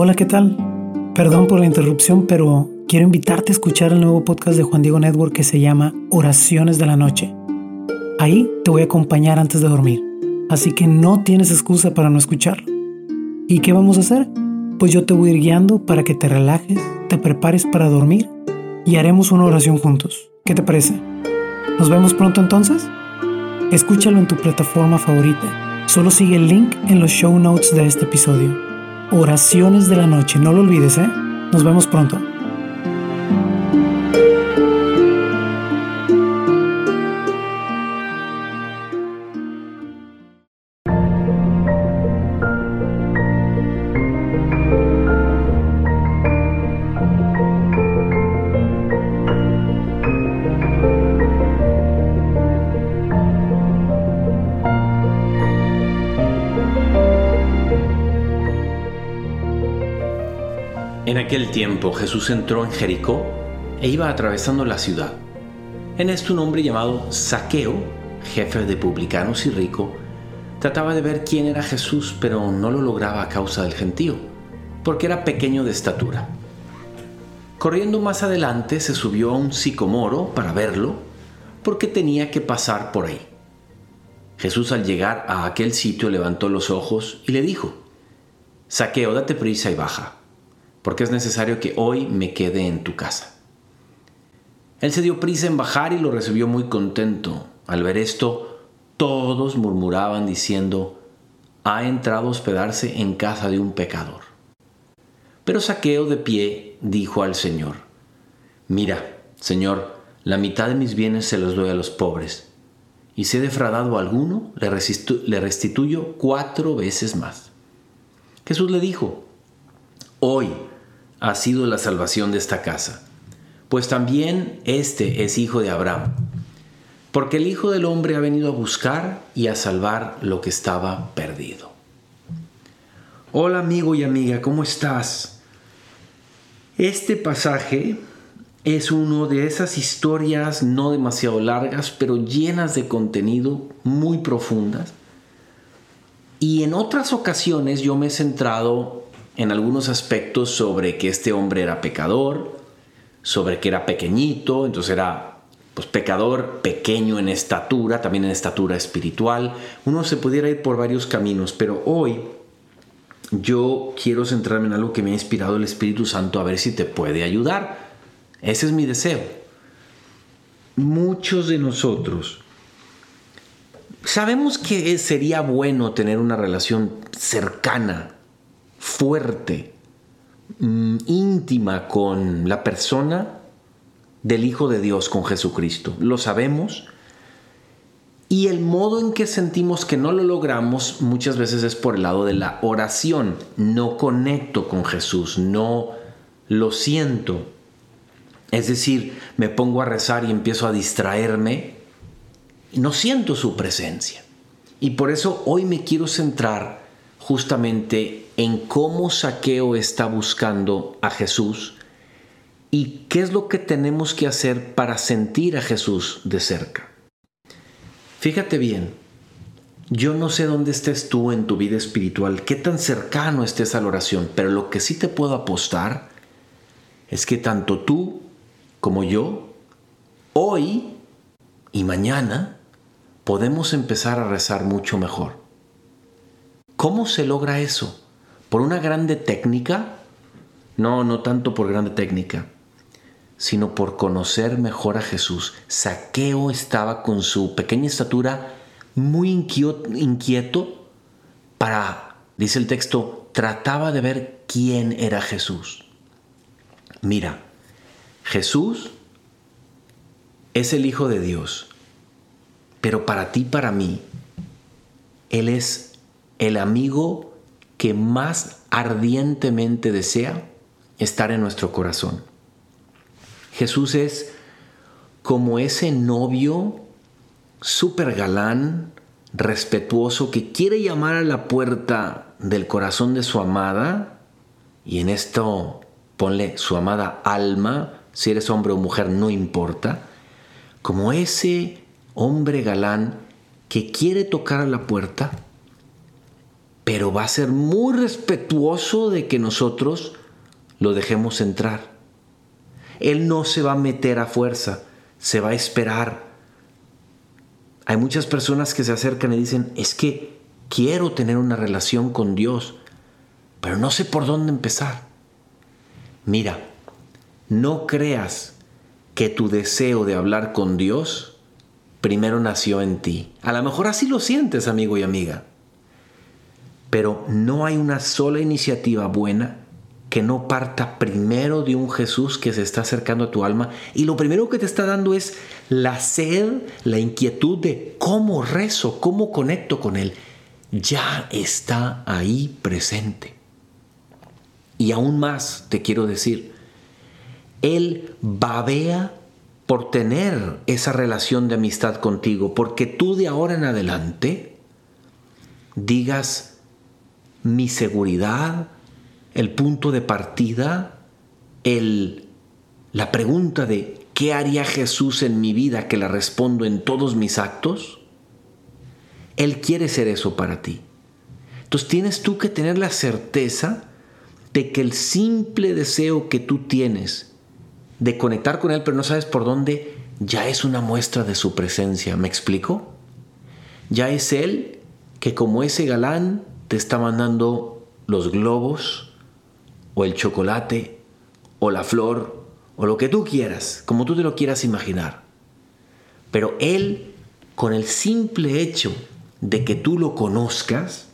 Hola, ¿qué tal? Perdón por la interrupción, pero quiero invitarte a escuchar el nuevo podcast de Juan Diego Network que se llama Oraciones de la Noche. Ahí te voy a acompañar antes de dormir, así que no tienes excusa para no escucharlo. ¿Y qué vamos a hacer? Pues yo te voy a ir guiando para que te relajes, te prepares para dormir y haremos una oración juntos. ¿Qué te parece? ¿Nos vemos pronto entonces? Escúchalo en tu plataforma favorita. Solo sigue el link en los show notes de este episodio. Oraciones de la noche. No lo olvides, ¿eh? Nos vemos pronto. En aquel tiempo Jesús entró en Jericó e iba atravesando la ciudad. En esto un hombre llamado Saqueo, jefe de publicanos y rico, trataba de ver quién era Jesús, pero no lo lograba a causa del gentío, porque era pequeño de estatura. Corriendo más adelante se subió a un sicomoro para verlo, porque tenía que pasar por ahí. Jesús al llegar a aquel sitio levantó los ojos y le dijo, Saqueo, date prisa y baja porque es necesario que hoy me quede en tu casa. Él se dio prisa en bajar y lo recibió muy contento. Al ver esto, todos murmuraban diciendo, ha entrado a hospedarse en casa de un pecador. Pero Saqueo de pie dijo al Señor, Mira, Señor, la mitad de mis bienes se los doy a los pobres, y si he defraudado a alguno, le, le restituyo cuatro veces más. Jesús le dijo, Hoy ha sido la salvación de esta casa, pues también este es hijo de Abraham, porque el Hijo del Hombre ha venido a buscar y a salvar lo que estaba perdido. Hola amigo y amiga, ¿cómo estás? Este pasaje es uno de esas historias no demasiado largas, pero llenas de contenido muy profundas. Y en otras ocasiones yo me he centrado en algunos aspectos sobre que este hombre era pecador, sobre que era pequeñito, entonces era pues pecador pequeño en estatura, también en estatura espiritual. Uno se pudiera ir por varios caminos, pero hoy yo quiero centrarme en algo que me ha inspirado el Espíritu Santo a ver si te puede ayudar. Ese es mi deseo. Muchos de nosotros sabemos que sería bueno tener una relación cercana fuerte, mm, íntima con la persona del Hijo de Dios, con Jesucristo. Lo sabemos. Y el modo en que sentimos que no lo logramos muchas veces es por el lado de la oración. No conecto con Jesús, no lo siento. Es decir, me pongo a rezar y empiezo a distraerme no siento su presencia. Y por eso hoy me quiero centrar justamente en cómo Saqueo está buscando a Jesús y qué es lo que tenemos que hacer para sentir a Jesús de cerca. Fíjate bien, yo no sé dónde estés tú en tu vida espiritual, qué tan cercano estés a la oración, pero lo que sí te puedo apostar es que tanto tú como yo, hoy y mañana, podemos empezar a rezar mucho mejor. ¿Cómo se logra eso? ¿Por una grande técnica? No, no tanto por grande técnica, sino por conocer mejor a Jesús. Saqueo estaba con su pequeña estatura muy inquieto para, dice el texto, trataba de ver quién era Jesús. Mira, Jesús es el Hijo de Dios, pero para ti, para mí, Él es el amigo que más ardientemente desea estar en nuestro corazón. Jesús es como ese novio súper galán, respetuoso, que quiere llamar a la puerta del corazón de su amada, y en esto ponle su amada alma, si eres hombre o mujer no importa, como ese hombre galán que quiere tocar a la puerta, pero va a ser muy respetuoso de que nosotros lo dejemos entrar. Él no se va a meter a fuerza, se va a esperar. Hay muchas personas que se acercan y dicen, es que quiero tener una relación con Dios, pero no sé por dónde empezar. Mira, no creas que tu deseo de hablar con Dios primero nació en ti. A lo mejor así lo sientes, amigo y amiga. Pero no hay una sola iniciativa buena que no parta primero de un Jesús que se está acercando a tu alma y lo primero que te está dando es la sed, la inquietud de cómo rezo, cómo conecto con Él. Ya está ahí presente. Y aún más te quiero decir, Él babea por tener esa relación de amistad contigo, porque tú de ahora en adelante digas mi seguridad, el punto de partida, el, la pregunta de ¿qué haría Jesús en mi vida que la respondo en todos mis actos? Él quiere ser eso para ti. Entonces tienes tú que tener la certeza de que el simple deseo que tú tienes de conectar con Él, pero no sabes por dónde, ya es una muestra de su presencia. ¿Me explico? Ya es Él que como ese galán te está mandando los globos, o el chocolate, o la flor, o lo que tú quieras, como tú te lo quieras imaginar. Pero Él, con el simple hecho de que tú lo conozcas,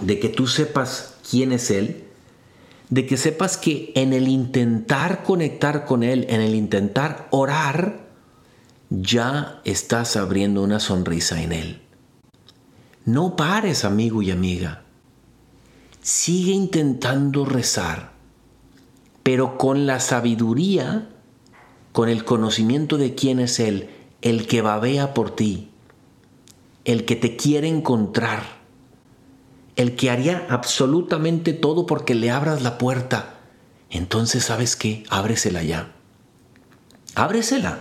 de que tú sepas quién es Él, de que sepas que en el intentar conectar con Él, en el intentar orar, ya estás abriendo una sonrisa en Él. No pares, amigo y amiga sigue intentando rezar, pero con la sabiduría, con el conocimiento de quién es Él, el que babea por ti, el que te quiere encontrar, el que haría absolutamente todo porque le abras la puerta. Entonces, ¿sabes qué? Ábresela ya. Ábresela.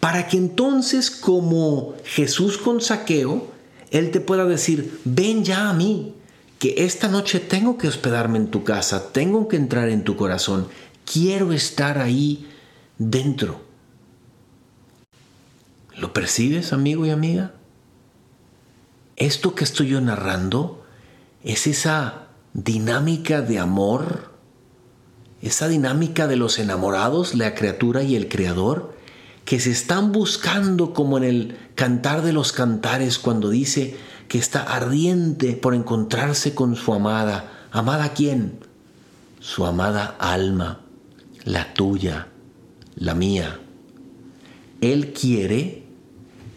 Para que entonces, como Jesús con saqueo, Él te pueda decir, ven ya a mí, que esta noche tengo que hospedarme en tu casa, tengo que entrar en tu corazón, quiero estar ahí dentro. ¿Lo percibes, amigo y amiga? Esto que estoy yo narrando es esa dinámica de amor, esa dinámica de los enamorados, la criatura y el creador, que se están buscando como en el cantar de los cantares cuando dice, que está ardiente por encontrarse con su amada. ¿Amada quién? Su amada alma, la tuya, la mía. Él quiere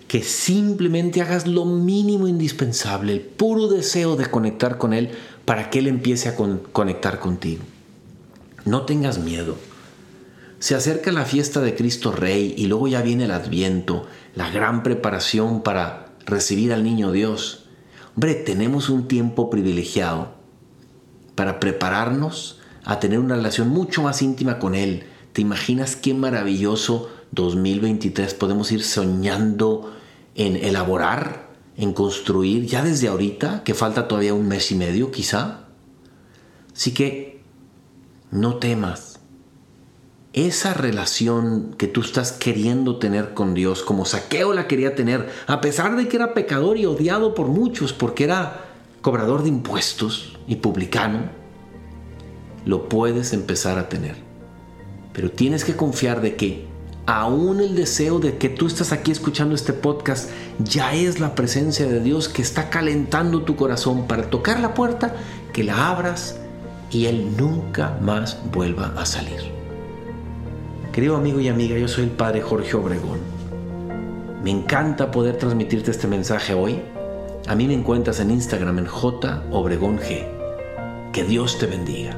que simplemente hagas lo mínimo indispensable, el puro deseo de conectar con Él para que Él empiece a conectar contigo. No tengas miedo. Se acerca la fiesta de Cristo Rey y luego ya viene el Adviento, la gran preparación para recibir al niño Dios. Hombre, tenemos un tiempo privilegiado para prepararnos a tener una relación mucho más íntima con Él. ¿Te imaginas qué maravilloso 2023 podemos ir soñando en elaborar, en construir, ya desde ahorita, que falta todavía un mes y medio quizá? Así que no temas, esa relación que tú estás queriendo tener con Dios, como Saqueo la quería tener, a pesar de que era pecador y odiado por muchos porque era cobrador de impuestos y publicano, lo puedes empezar a tener. Pero tienes que confiar de que aún el deseo de que tú estás aquí escuchando este podcast ya es la presencia de Dios que está calentando tu corazón para tocar la puerta, que la abras y Él nunca más vuelva a salir. Querido amigo y amiga, yo soy el Padre Jorge Obregón. Me encanta poder transmitirte este mensaje hoy. A mí me encuentras en Instagram en J Obregón G. Que Dios te bendiga.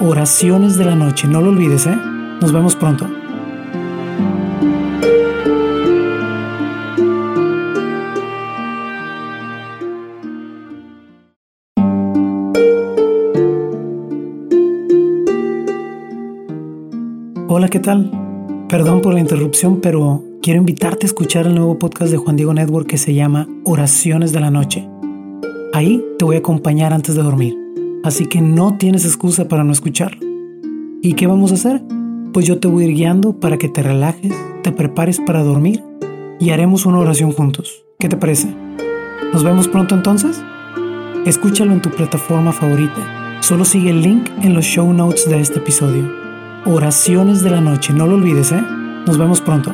Oraciones de la noche, no lo olvides, ¿eh? Nos vemos pronto. Hola, ¿qué tal? Perdón por la interrupción, pero quiero invitarte a escuchar el nuevo podcast de Juan Diego Network que se llama Oraciones de la Noche. Ahí te voy a acompañar antes de dormir, así que no tienes excusa para no escucharlo. ¿Y qué vamos a hacer? Pues yo te voy a ir guiando para que te relajes, te prepares para dormir y haremos una oración juntos. ¿Qué te parece? ¿Nos vemos pronto entonces? Escúchalo en tu plataforma favorita. Solo sigue el link en los show notes de este episodio. Oraciones de la noche, no lo olvides, ¿eh? Nos vemos pronto.